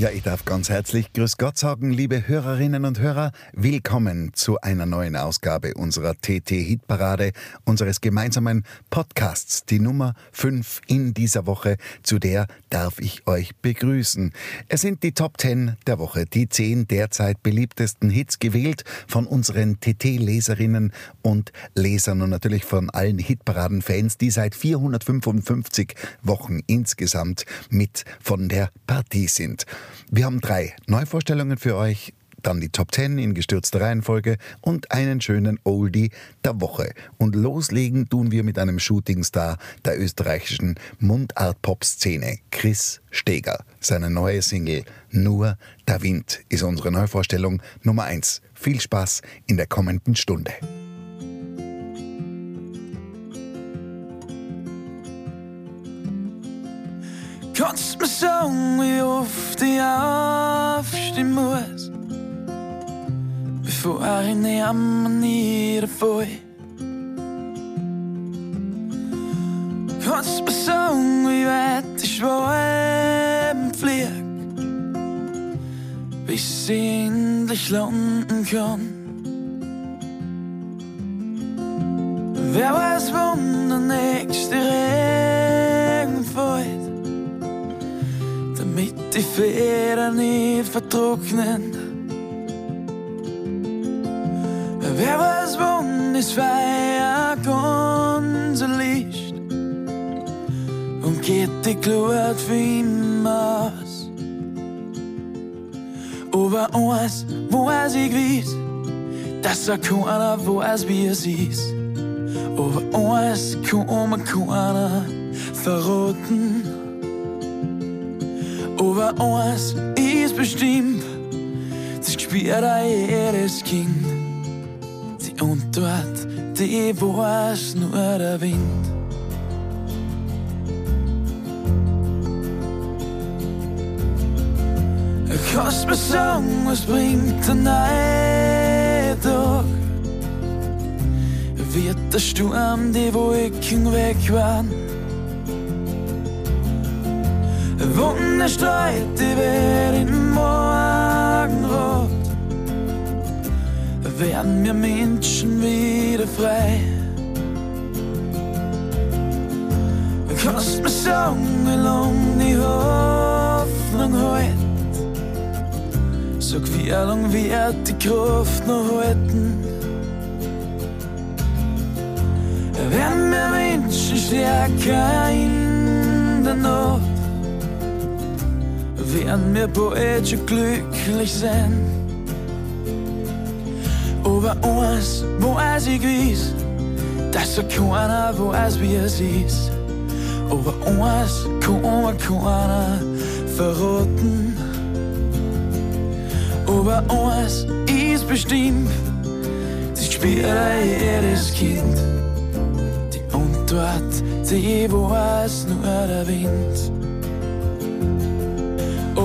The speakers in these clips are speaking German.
Ja, ich darf ganz herzlich Grüß Gott sagen, liebe Hörerinnen und Hörer. Willkommen zu einer neuen Ausgabe unserer TT-Hitparade, unseres gemeinsamen Podcasts, die Nummer 5 in dieser Woche. Zu der darf ich euch begrüßen. Es sind die Top 10 der Woche, die 10 derzeit beliebtesten Hits gewählt von unseren TT-Leserinnen und Lesern und natürlich von allen Hitparaden-Fans, die seit 455 Wochen insgesamt mit von der Partie sind. Wir haben drei Neuvorstellungen für euch, dann die Top 10 in gestürzter Reihenfolge und einen schönen Oldie der Woche. Und loslegen tun wir mit einem Shootingstar der österreichischen Mundart-Pop-Szene, Chris Steger. Seine neue Single Nur der Wind ist unsere Neuvorstellung Nummer 1. Viel Spaß in der kommenden Stunde. Kannst mir sagen, wie oft ich aufstehen muss, bevor ich neben mir niederfall? Kannst mir sagen, wie weit ich schweben flieg, bis ich endlich landen kann? Wer weiß, wann der nächste Regen die Federn nicht vertrocknen. Wer weiß, wann das Feuer ganz erlischt und geht die Glut für immer aus. Aber eins weiß ich gewiss, dass er keiner weiß, wie es ist. Aber eins kann mir keiner verraten. Aber eins ist bestimmt, das spürt auch jedes Kind. Die Antwort, die weiß nur der Wind. Kannst mir sagen, was bringt der Tag? Wird der Sturm die Wolken wegwahren? Wunderstreit, die wird im Morgenrot. Werden wir Menschen wieder frei? Kannst mir sagen, wie lang die Hoffnung hält? Sag, wie lang wird die Kraft noch halten? Werden wir Menschen stärker in der Nacht? Werden wir schon glücklich sein. Aber eins weiß ich gewiss, dass so keiner weiß, wie es ist. Aber eins kann mir keiner verraten. Aber eins ist bestimmt, das spielt jedes Kind. Die Antwort, die weiß nur der Wind.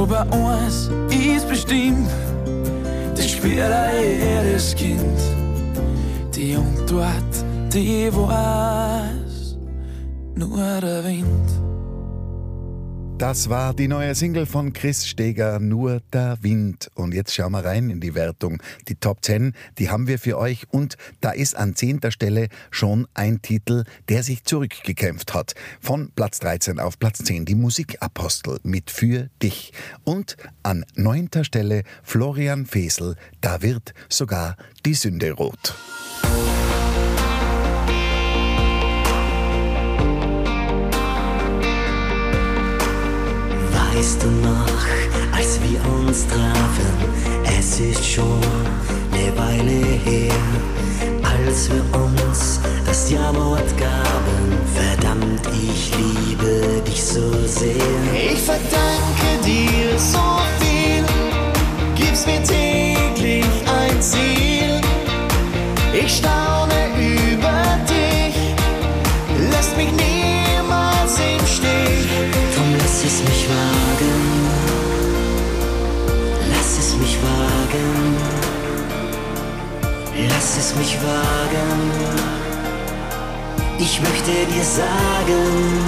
Aber eins ist bestimmt, das spielt jedes Kind. Die Antwort, die weiß nur der Wind. Das war die neue Single von Chris Steger, Nur der Wind. Und jetzt schauen wir rein in die Wertung. Die Top 10, die haben wir für euch. Und da ist an zehnter Stelle schon ein Titel, der sich zurückgekämpft hat. Von Platz 13 auf Platz 10, die Musikapostel mit Für dich. Und an neunter Stelle Florian Fesel, da wird sogar die Sünde rot. Weißt du noch, als wir uns trafen, es ist schon eine Weile her, als wir uns das dir sagen.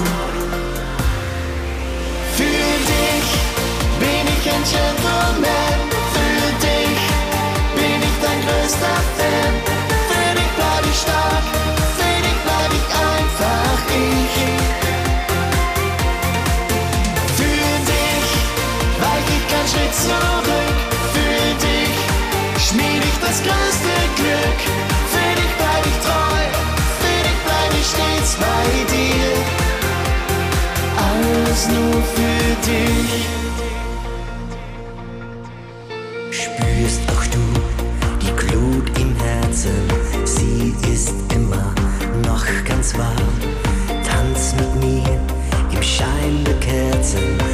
bei dir. Alles nur für dich. Spürst auch du die Glut im Herzen, sie ist immer noch ganz warm. Tanz mit mir im Schein der Kerzen.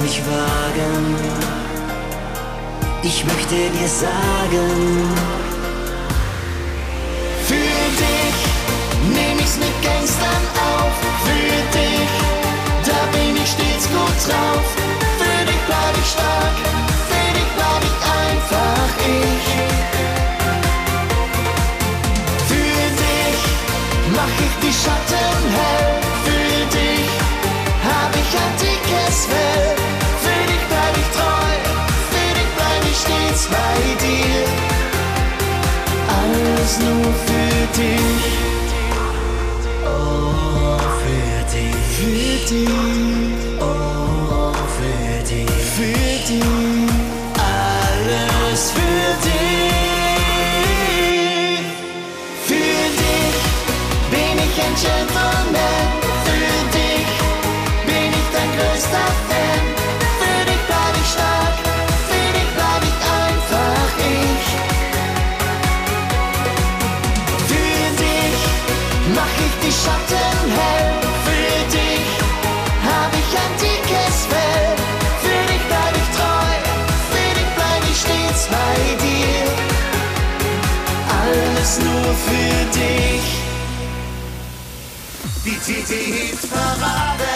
mich wagen. Ich möchte dir sagen, für dich nehme ich's mit Gangstern auf. Für dich, da bin ich stets gut drauf. Für dich bleib ich stark, für dich bleib ich einfach ich. nur für dich. Oh, für dich. Für dich. für dich. Die TT-Hit-Parade,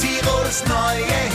Tirols neue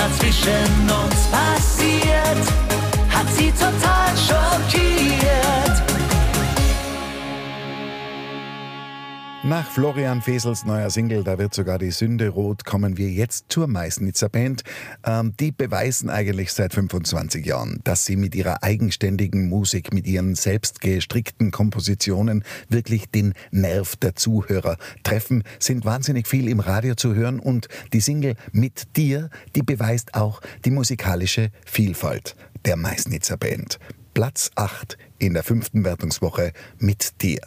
dazwischen uns. Passiert, Nach Florian Fesels neuer Single, da wird sogar die Sünde rot, kommen wir jetzt zur Meißnitzer Band. Ähm, die beweisen eigentlich seit 25 Jahren, dass sie mit ihrer eigenständigen Musik, mit ihren selbst gestrickten Kompositionen wirklich den Nerv der Zuhörer treffen, sind wahnsinnig viel im Radio zu hören und die Single Mit dir, die beweist auch die musikalische Vielfalt der Meißnitzer Band. Platz 8 in der fünften Wertungswoche mit dir.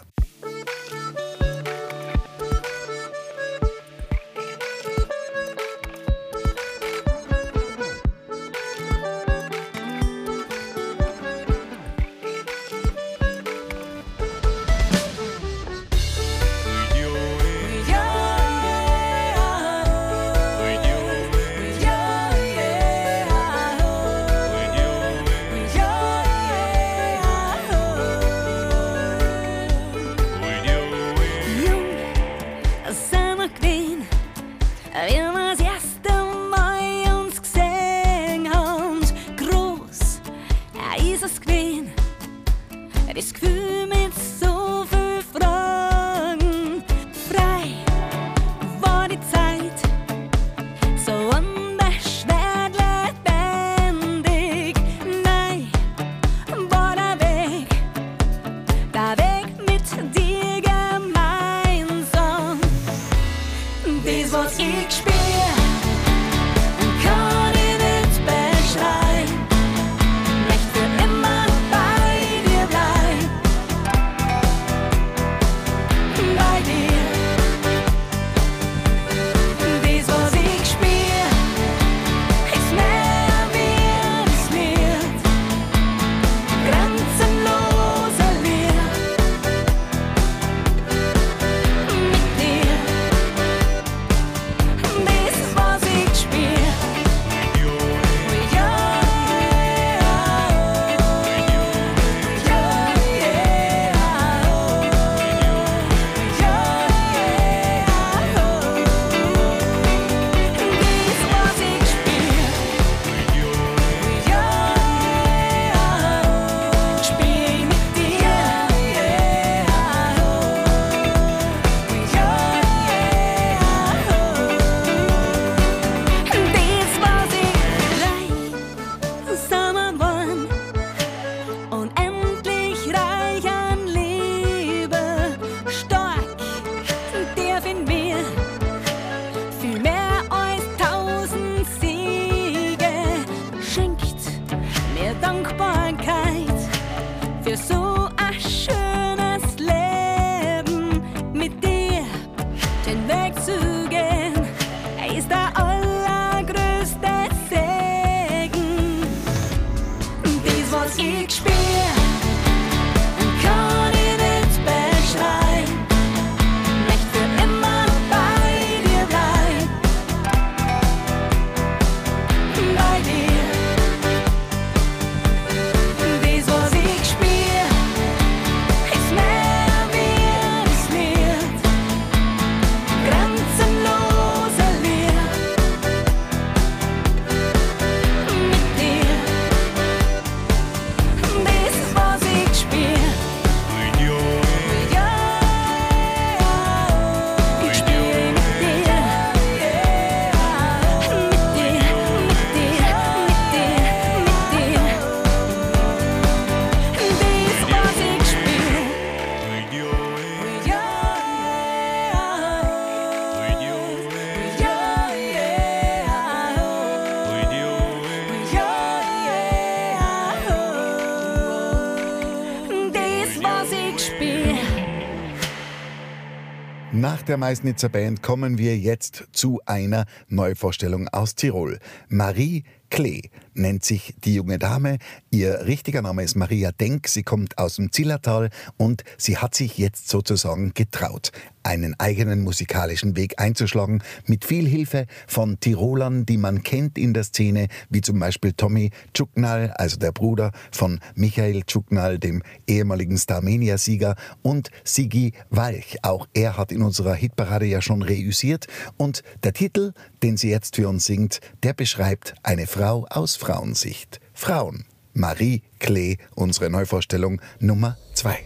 Meißnitzer Band kommen wir jetzt zu einer Neuvorstellung aus Tirol. Marie Klee nennt sich die junge Dame. Ihr richtiger Name ist Maria Denk. Sie kommt aus dem Zillertal und sie hat sich jetzt sozusagen getraut, einen eigenen musikalischen Weg einzuschlagen, mit viel Hilfe von Tirolern, die man kennt in der Szene, wie zum Beispiel Tommy Tschuknal, also der Bruder von Michael Tschuknal, dem ehemaligen Starmania-Sieger, und Sigi Walch. Auch er hat in unserer Hitparade ja schon reüssiert. Und der Titel, den sie jetzt für uns singt, der beschreibt eine Frau aus Frauensicht. Frauen. Marie Klee, unsere Neuvorstellung Nummer zwei.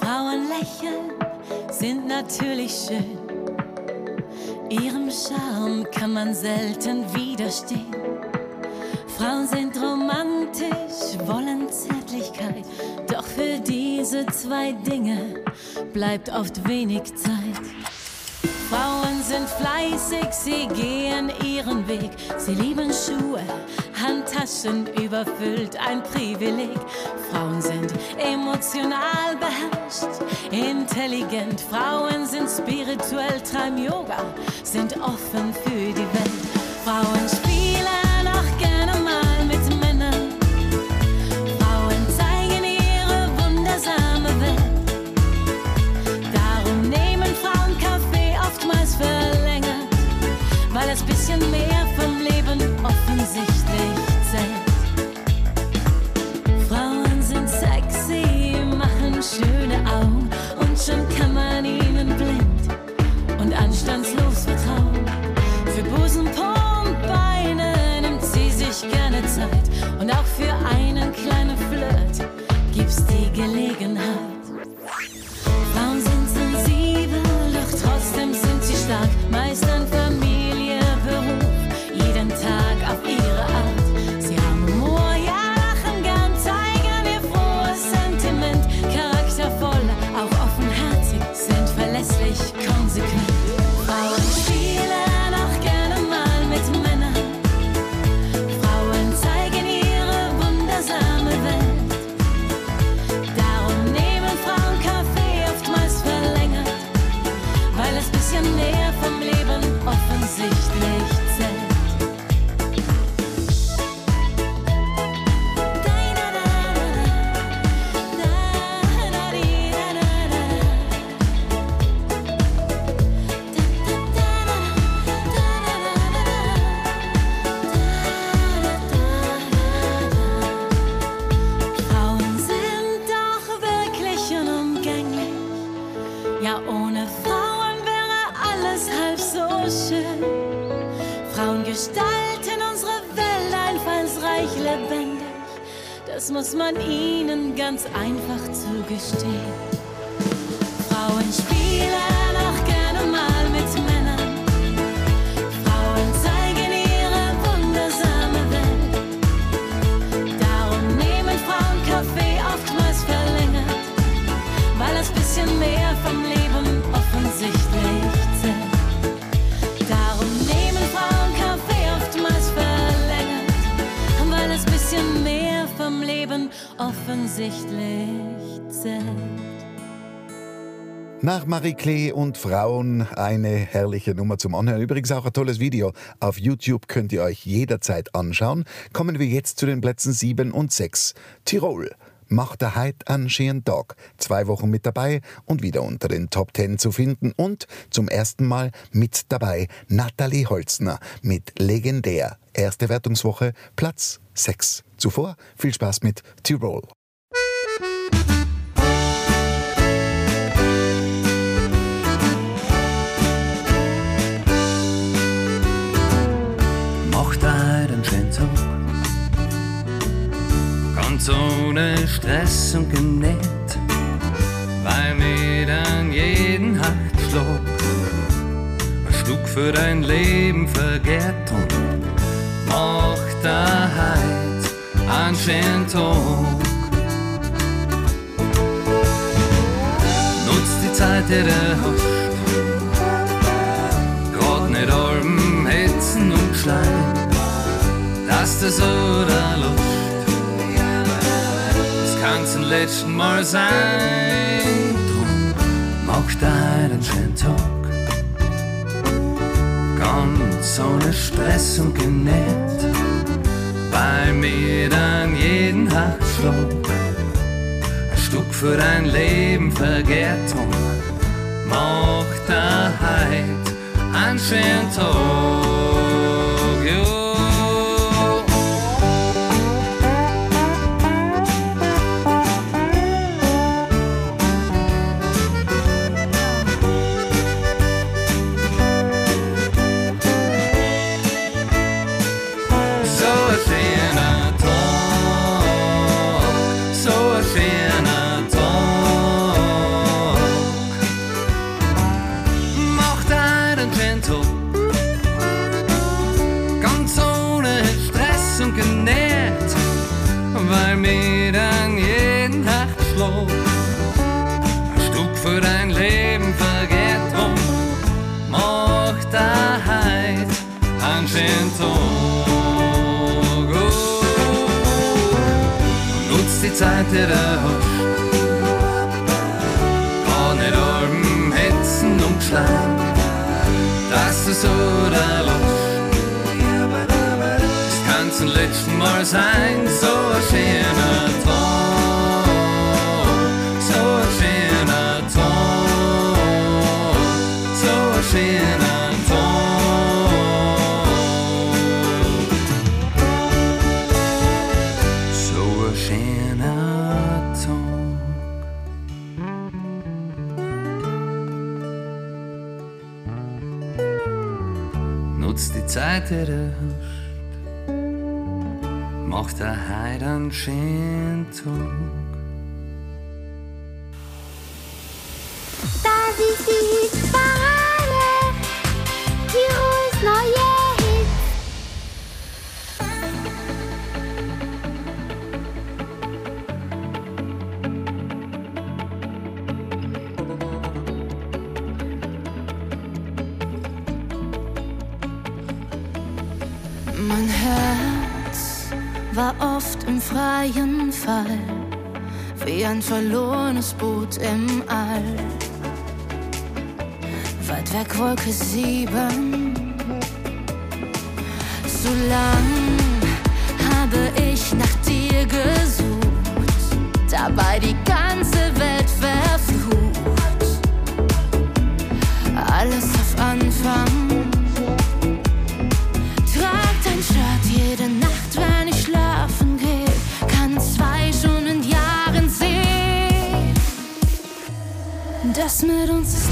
Frauen lächeln sind natürlich schön. Ihrem Charme kann man selten widerstehen. Frauen sind romantisch, wollen Zärtlichkeit. Doch für diese zwei Dinge bleibt oft wenig Zeit. Frauen sind fleißig, sie gehen ihren Weg. Sie lieben Schuhe, Handtaschen überfüllt, ein Privileg. Frauen sind emotional beherrscht, intelligent. Frauen sind spirituell, treiben Yoga, sind offen für die Welt. Frauen weil Klee und Frauen eine herrliche Nummer zum Anhören. Übrigens auch ein tolles Video. Auf YouTube könnt ihr euch jederzeit anschauen. Kommen wir jetzt zu den Plätzen 7 und 6. Tirol. Macht er heute einen schönen Tag. Zwei Wochen mit dabei und wieder unter den Top 10 zu finden. Und zum ersten Mal mit dabei Nathalie Holzner mit Legendär. Erste Wertungswoche, Platz 6. Zuvor viel Spaß mit Tirol. ohne Stress und genäht, weil mir dann jeden Halt flog. Und schlug für dein Leben vergärt und macht mochte einen schönen Tag. Nutz die Zeit, die du hast, grad nicht allem hetzen und schleim, dass du so da lust lang zum letzten Mal sein. Drum mach dir einen schönen Tag. Ganz ohne Stress und genäht. Bei mir dann jeden Herzschlag. Ein Stück für dein Leben vergehrt Drum mach da heute einen schönen Tag. Zeiteren hat. Ohne Alben, Hetzen und Schleim, das ist oder los. Das kann zum letzten Mal sein, so ein schöner. der Hust macht der Heid einen schönen Tag. Mein Herz war oft im freien Fall, wie ein verlorenes Boot im All. Weit weg Wolke 7. So lang habe ich nach dir gesucht, dabei die ganze Welt verflucht. Alles auf Anfang. Iets ons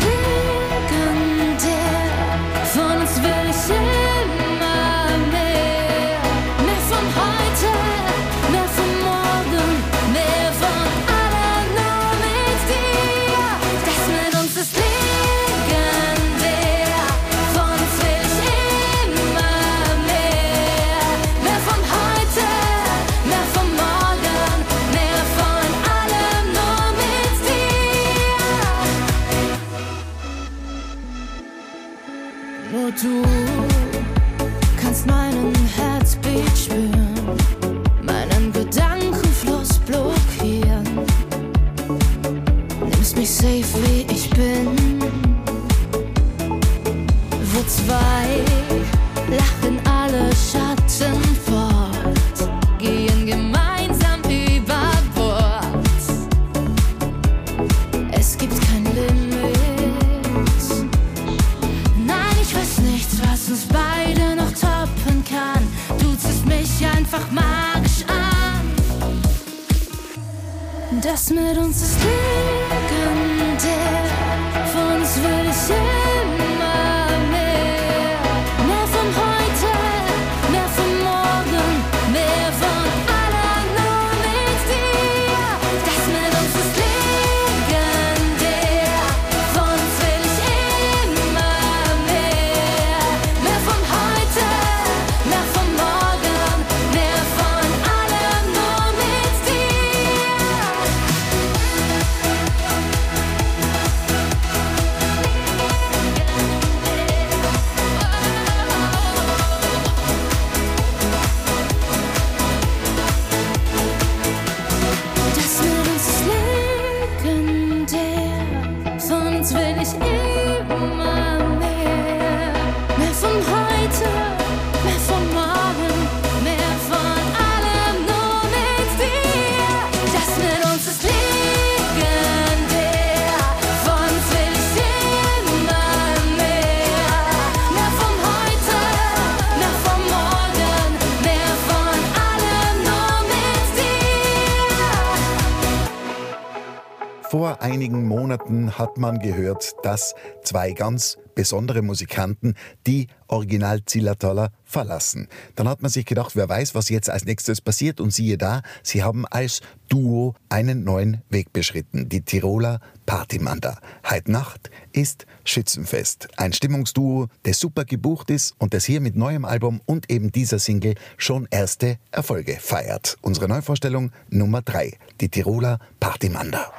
Hat man gehört, dass zwei ganz besondere Musikanten die Original Zillertaler verlassen. Dann hat man sich gedacht, wer weiß, was jetzt als nächstes passiert und siehe da, sie haben als Duo einen neuen Weg beschritten. Die Tiroler Partymanda. Heute Nacht ist Schützenfest. Ein Stimmungsduo, das super gebucht ist und das hier mit neuem Album und eben dieser Single schon erste Erfolge feiert. Unsere Neuvorstellung Nummer drei. Die Tiroler Partymanda.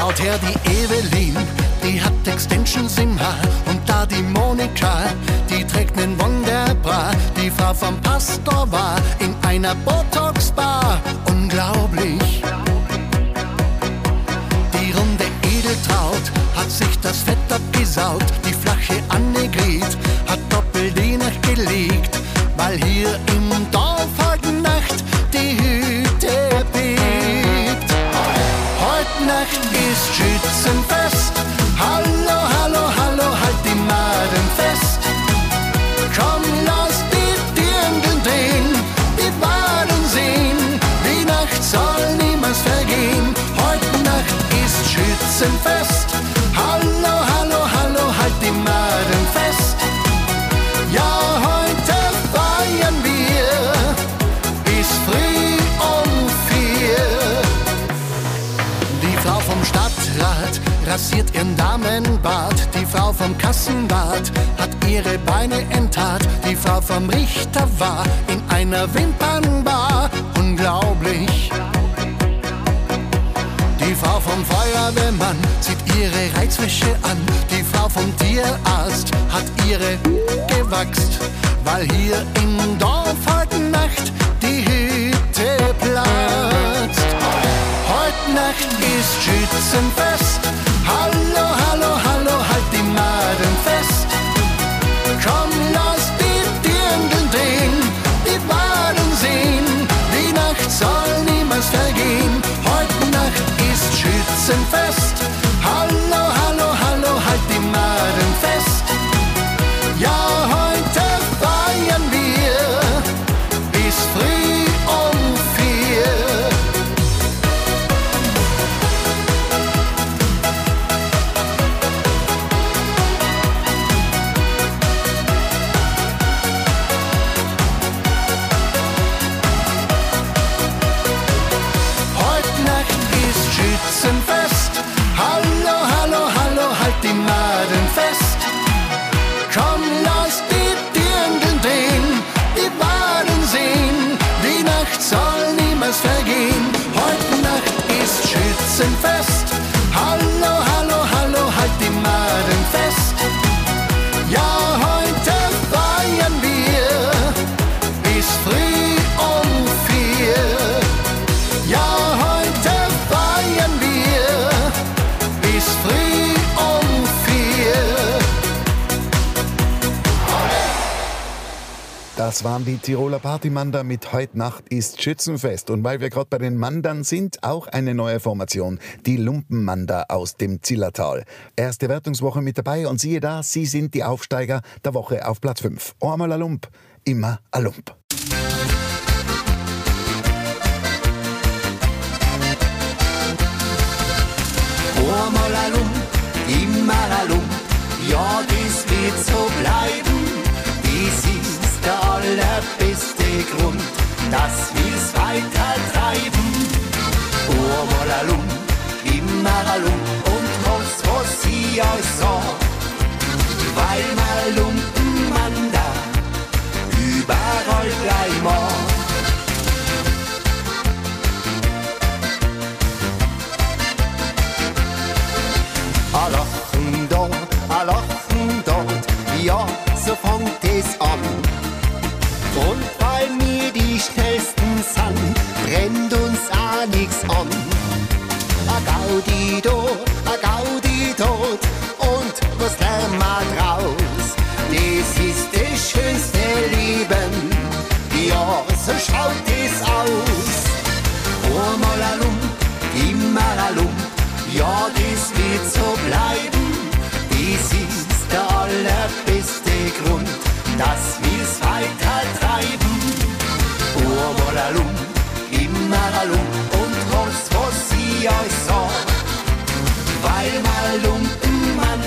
Schaut her, die Evelyn, die hat Extensions im Haar. Und da die Monika, die trägt nen Wunderbra. Die Frau vom Pastor war in einer Botox-Bar. Unglaublich. Die runde Edeltraut hat sich das Fett abgesaut. Die flache Annegret hat doppelt die Nacht gelegt. Weil hier im Dorf Heute Nacht ist Schützenfest. Hallo, rasiert ihren Damenbart. Die Frau vom Kassenbad hat ihre Beine enttat. Die Frau vom Richter war in einer Wimpernbar. Unglaublich. Die Frau vom Feuerwehrmann zieht ihre Reizwäsche an. Die Frau vom Tierarzt hat ihre gewachst, weil hier im Dorf heute Nacht die Hütte platzt. Heute Nacht ist Schützenfest. Hallo, hallo, hallo, halt die Maden fest. Komm, lass die Dirndl drehen, die Baden sehen. Die Nacht soll niemals vergehen. Heute Nacht ist Schützenfest. Hallo, hallo, Das waren die Tiroler Partymander mit Heut Nacht ist Schützenfest. Und weil wir gerade bei den Mandern sind, auch eine neue Formation, die Lumpenmander aus dem Zillertal. Erste Wertungswoche mit dabei und siehe da, sie sind die Aufsteiger der Woche auf Platz 5. Einmal ein Lump, immer ein Lump. Einmal ein Lump, immer ein Lump, ja, das wird so bleiben. Das ist der allerbeste Grund, dass wir's weiter treiben. Einmal ein Lump, immer ein Lump und was, was ich euch sag. Weil mal Lumpenmann da überall gleich mag. Ein Lachen da, ein Lachen dort, ja, so fängt es an. Und weil wir die schnellsten sind, brennt uns auch nichts an. A Gaudi da, a Gaudi dort, und was lernen wir draus? Das ist das schönste Leben, ja, so schaut es aus. Einmal ein Lump, immer ein Lump, ja, das wird so bleiben. Das ist der allerbeste Grund, dass wir's weiter. Einmal alum, immer alum und was, was ich euch sag. Weil mal Lumpen man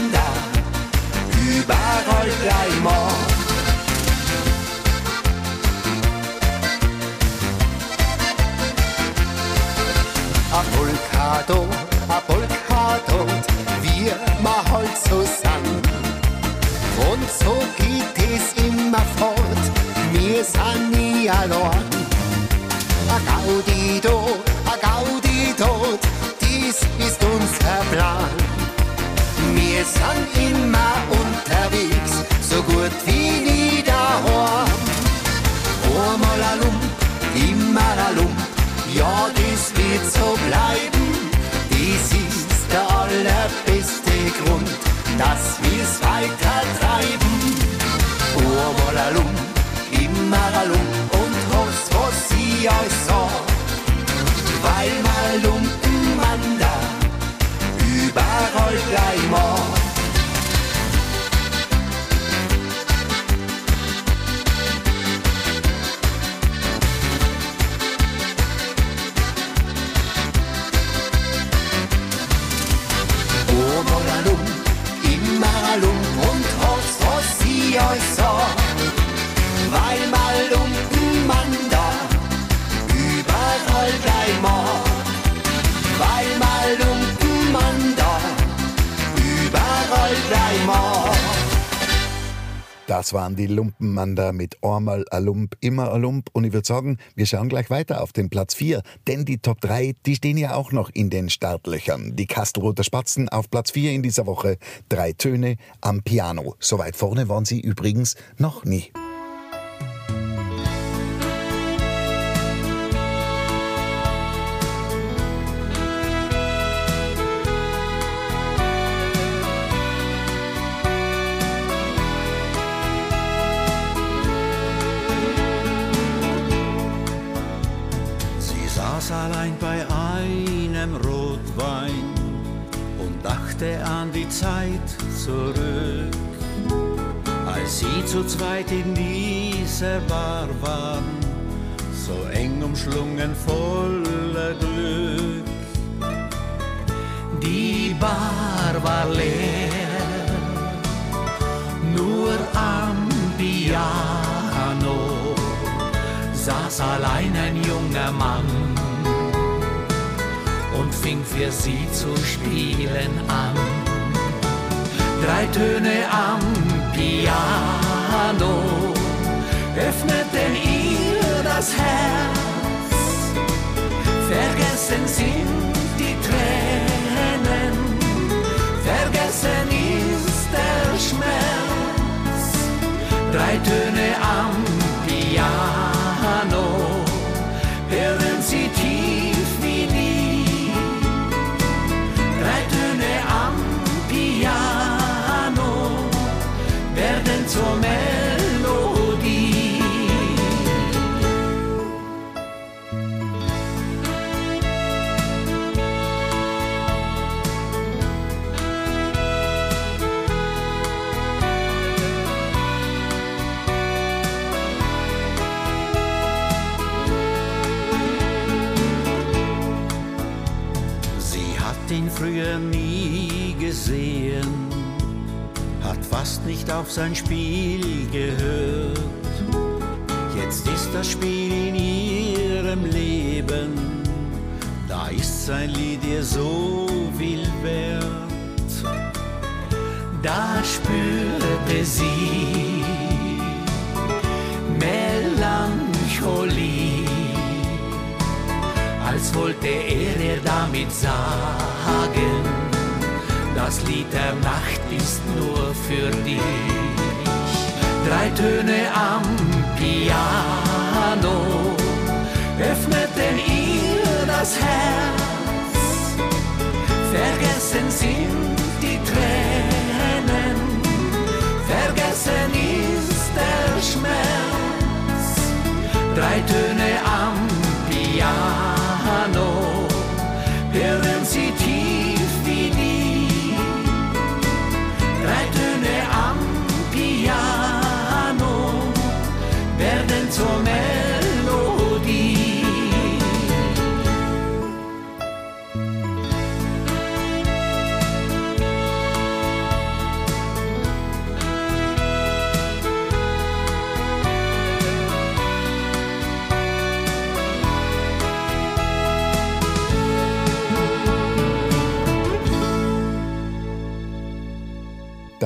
überall gleich mag. A Polka dort, a Polka dort, wir ma halt zusammen. Und so geht es immer fort, wir sind nie allein. A Gaudi dort, a Gaudi dort, dies ist unser Plan. Wir sind immer unterwegs, so gut wie nie daheim. Einmal a Lump, immer a Lump, ja, das wird so bleiben. Das ist der allerbeste Grund, dass wir's weiter treiben. A Lump, immer a Lump und was, euch sag. Weil mal Lumpen man da überall gleich mag. Einmal alum, immer alum und was, was ich euch sag. Weil mal Das waren die Lumpenmander mit einmal a Lump, immer a Lump. Und ich würde sagen, wir schauen gleich weiter auf den Platz 4, denn die Top 3, die stehen ja auch noch in den Startlöchern. Die Kastelroter Spatzen auf Platz 4 in dieser Woche. Drei Töne am Piano. So weit vorne waren sie übrigens noch nie. Bei einem Rotwein und dachte an die Zeit zurück, als sie zu zweit in dieser Bar waren, so eng umschlungen voller Glück. Die Bar war leer, nur am Piano saß allein ein junger Mann fing für sie zu spielen an. Drei Töne am Piano öffneten ihr das Herz. Vergessen sind die Tränen, vergessen ist der Schmerz. Drei Töne nicht auf sein Spiel gehört. Jetzt ist das Spiel in ihrem Leben, da ist sein Lied ihr so viel wert. Da spürte sie Melancholie, als wollte er ihr damit sagen, das Lied der Nacht ist nur für dich. Drei Töne am Piano öffneten ihr das Herz. Vergessen sind die Tränen, vergessen ist der Schmerz. Drei Töne am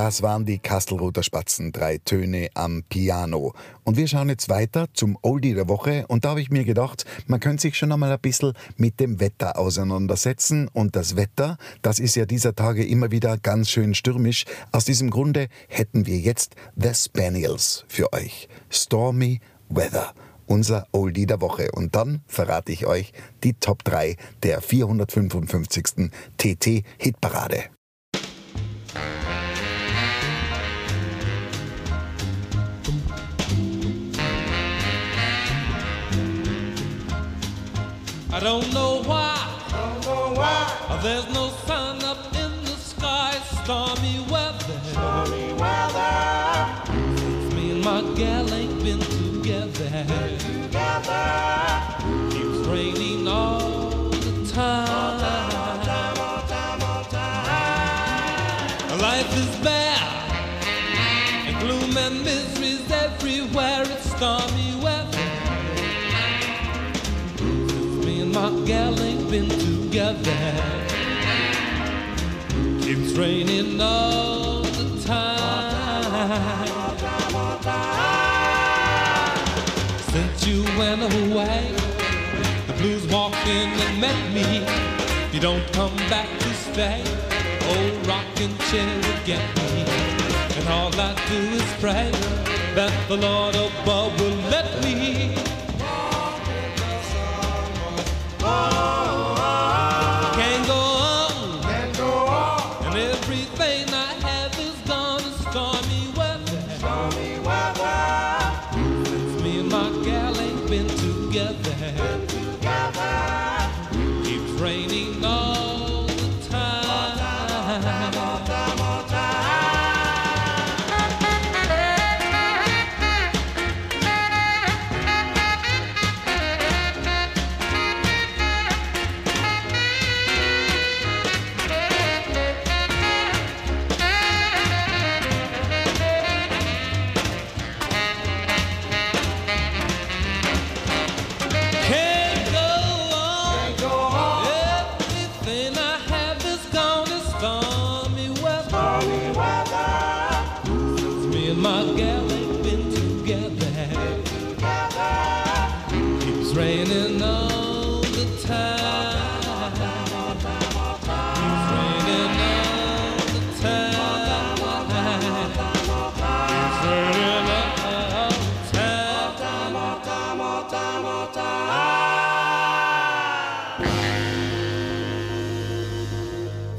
Das waren die Kastelruther Spatzen, drei Töne am Piano. Und wir schauen jetzt weiter zum Oldie der Woche. Und da habe ich mir gedacht, man könnte sich schon einmal ein bisschen mit dem Wetter auseinandersetzen. Und das Wetter, das ist ja dieser Tage immer wieder ganz schön stürmisch. Aus diesem Grunde hätten wir jetzt The Spaniels für euch. Stormy Weather unser Oldie der Woche. Und dann verrate ich euch die Top 3 der 455. TT I don't know why. Don't know why. There's no sun up in the sky. Stormy weather. Stormy weather. Since me and my gal ain't been together. Been together. Keeps raining all the time. All time, all time, all time, all time. Life is bad. And gloom and misery's everywhere. It's stormy weather. My gal ain't been together. Keeps raining all the time. Since you went away, the blues walked in and met me. If you don't come back to stay, oh, old rocking chair will get me. And all I do is pray that the Lord above will let me. Oh.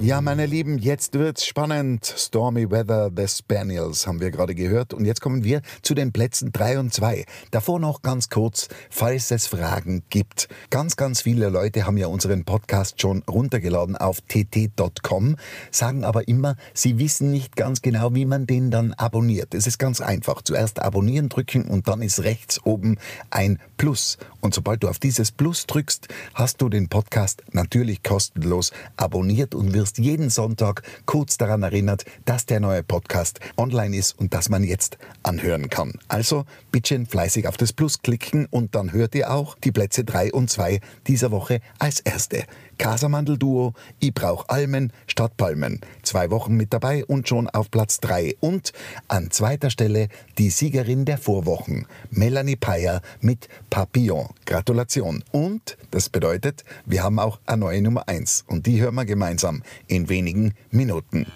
Ja, meine Lieben, jetzt wird's spannend. Stormy Weather, The Spaniels haben wir gerade gehört. Und jetzt kommen wir zu den Plätzen 3 und 2. Davor noch ganz kurz, falls es Fragen gibt. Ganz, ganz viele Leute haben ja unseren Podcast schon runtergeladen auf tt.com, sagen aber immer, sie wissen nicht ganz genau, wie man den dann abonniert. Es ist ganz einfach. Zuerst abonnieren drücken und dann ist rechts oben ein Plus. Und sobald du auf dieses Plus drückst, hast du den Podcast natürlich kostenlos abonniert und wirst jeden Sonntag kurz daran erinnert, dass der neue Podcast online ist und dass man jetzt anhören kann. Also bitte fleißig auf das Plus klicken und dann hört ihr auch die Plätze 3 und 2 dieser Woche als erste. Casamandel-Duo, Ich brauch Almen statt Palmen. Zwei Wochen mit dabei und schon auf Platz 3. Und an zweiter Stelle die Siegerin der Vorwochen, Melanie Payer mit Papillon. Gratulation. Und das bedeutet, wir haben auch eine neue Nummer 1. Und die hören wir gemeinsam in wenigen Minuten.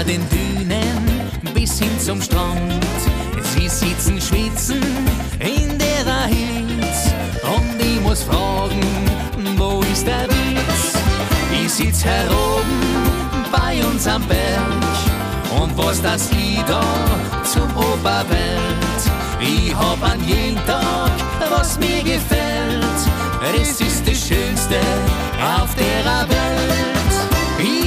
Hinter den Dünen bis hin zum Strand. Sie sitzen schwitzen in der Hitze und ich muss fragen, wo ist der Witz? Ich sitz heroben bei uns am Berg und was das da zum Oberwelt. Ich hab an jeden Tag, was mir gefällt. Es ist das Schönste auf der Welt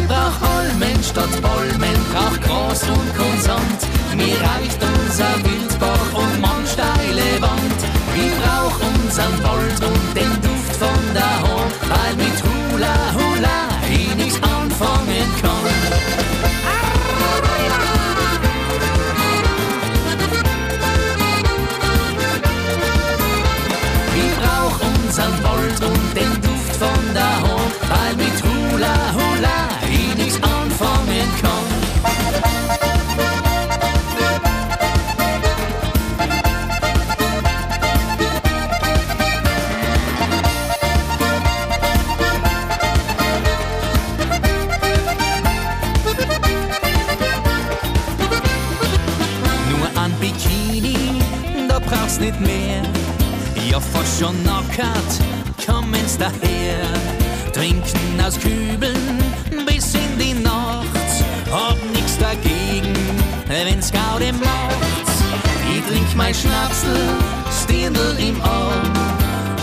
brauch Almen statt Bäumen, brauch Gras und Konsant. Mir reicht unser Wildbach und man steile Wand. Wir brauch unseren Wald und den Duft von der Hand, weil mit Hula Hula ich nichts anfangen kann. Schnapsel, Stindel im Arm.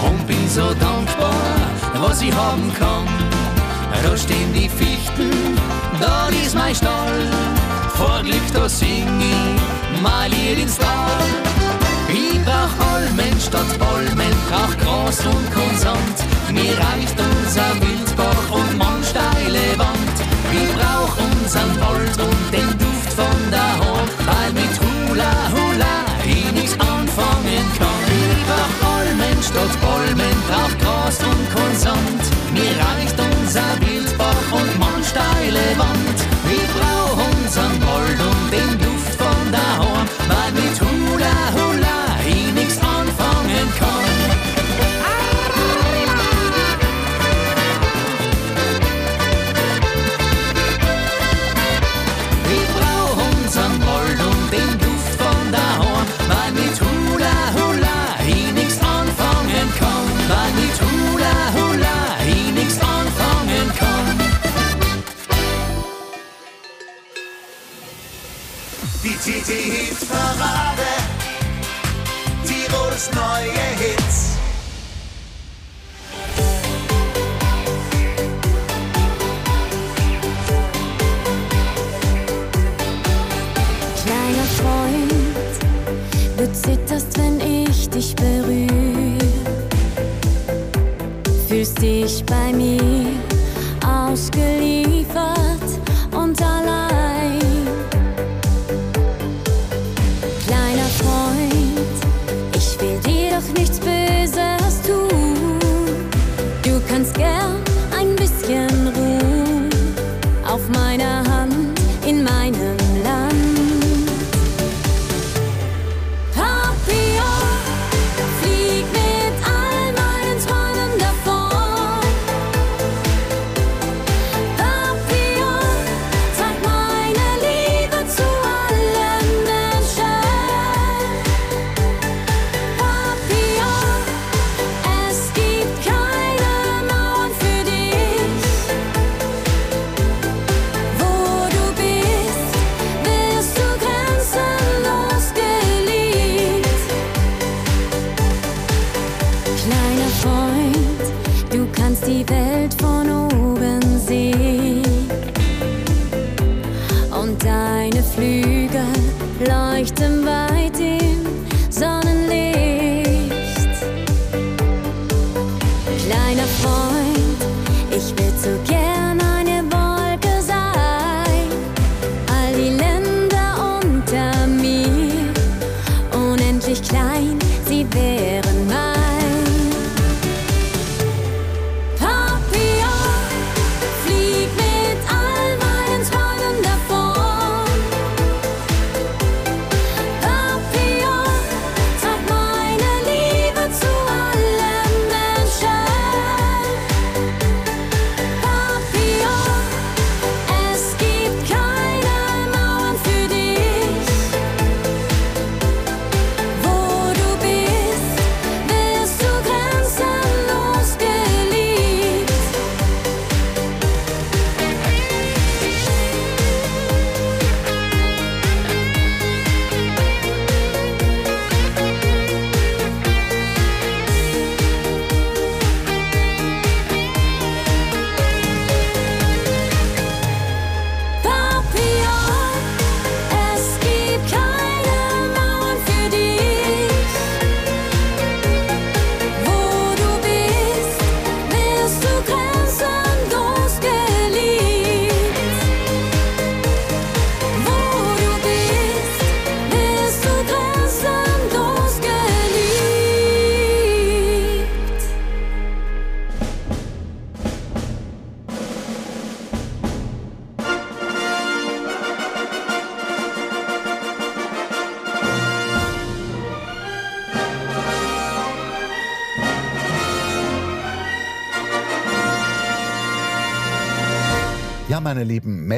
Und bin so dankbar, was ich haben kann. Da stehen die Fichten, da ist mein Stall. Vor Glück, da sing ich mein Lied ins Tal. Ich brauch Almen statt Bäumen, brauch Gras und Konsant. Mir reicht unser Wildbach und man steile Wand. Ich brauch unseren Wald und den Duft von der Hand. dort Bäumen, drauf Gras und Konsant. Mir reicht unser Wildbach und man steile Wand. die Hitparade. Tirols neue Hits. Kleiner Freund, du zitterst, wenn ich dich berühre. Fühlst dich bei mir ausgeliehen.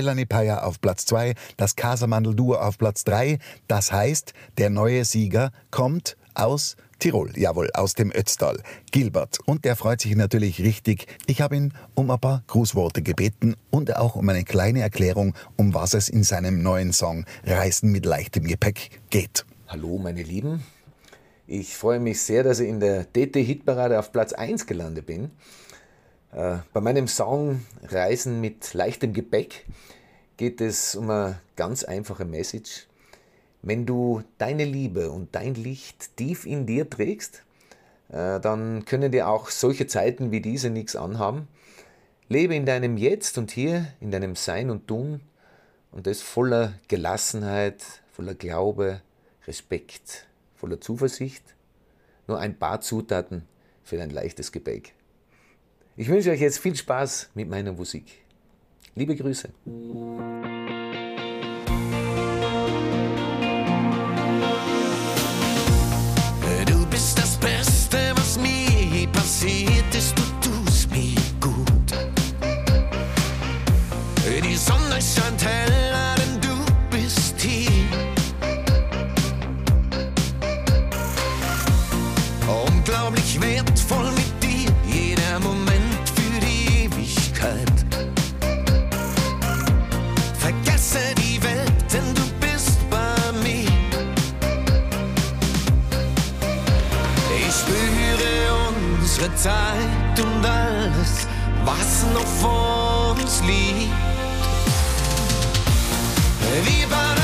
Melanie Payer auf Platz 2, das Casamandel Duo auf Platz 3. Das heißt, der neue Sieger kommt aus Tirol, jawohl, aus dem Ötztal, Gilbert. Und der freut sich natürlich richtig. Ich habe ihn um ein paar Grußworte gebeten und auch um eine kleine Erklärung, um was es in seinem neuen Song Reisen mit leichtem Gepäck geht. Hallo, meine Lieben. Ich freue mich sehr, dass ich in der DT-Hitparade auf Platz 1 gelandet bin. Äh, bei meinem Song Reisen mit leichtem Gepäck geht es um eine ganz einfache Message. Wenn du deine Liebe und dein Licht tief in dir trägst, äh, dann können dir auch solche Zeiten wie diese nichts anhaben. Lebe in deinem Jetzt und Hier, in deinem Sein und Tun und das voller Gelassenheit, voller Glaube, Respekt, voller Zuversicht. Nur ein paar Zutaten für ein leichtes Gepäck. Ich wünsche euch jetzt viel Spaß mit meiner Musik. Liebe Grüße. Du bist das Beste, was mir je passiert ist. Du tust mir gut. Die Sonne scheint heller, Zeit und alles, was noch vor uns liegt. Wie bei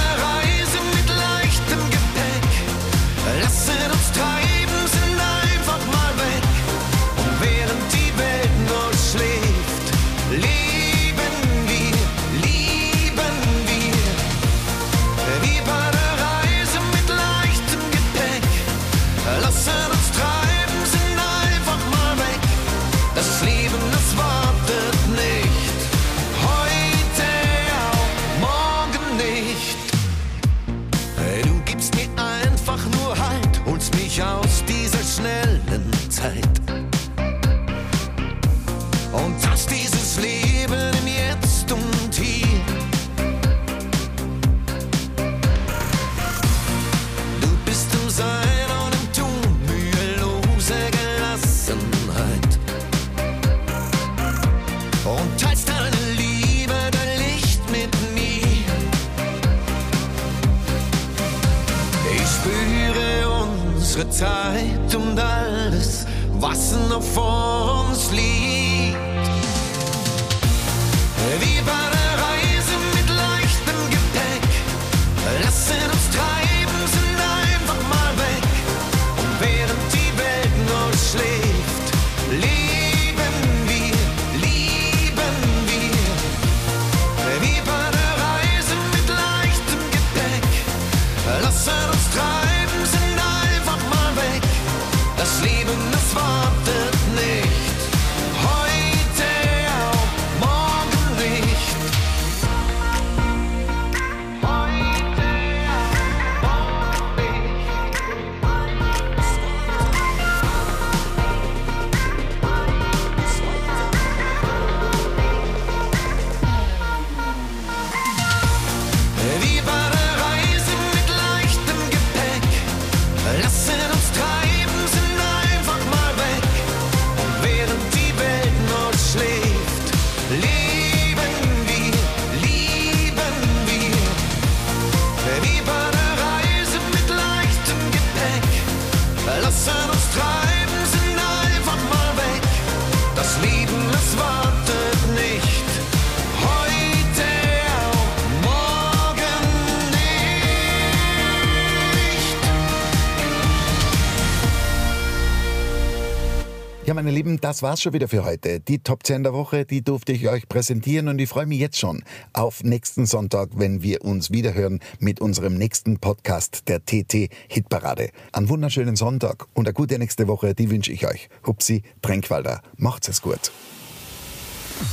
das war's schon wieder für heute. Die Top 10 der Woche, die durfte ich euch präsentieren und ich freue mich jetzt schon auf nächsten Sonntag, wenn wir uns wiederhören mit unserem nächsten Podcast der TT Hitparade. Einen wunderschönen Sonntag und eine gute nächste Woche, die wünsche ich euch. Hupsi Tränkwalder. Macht's es gut.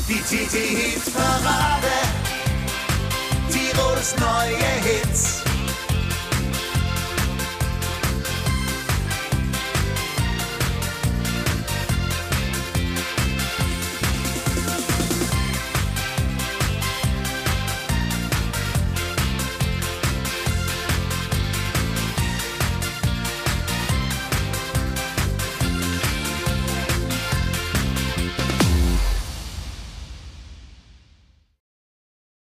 Die TT Hit Parade. Tirols neue Hits.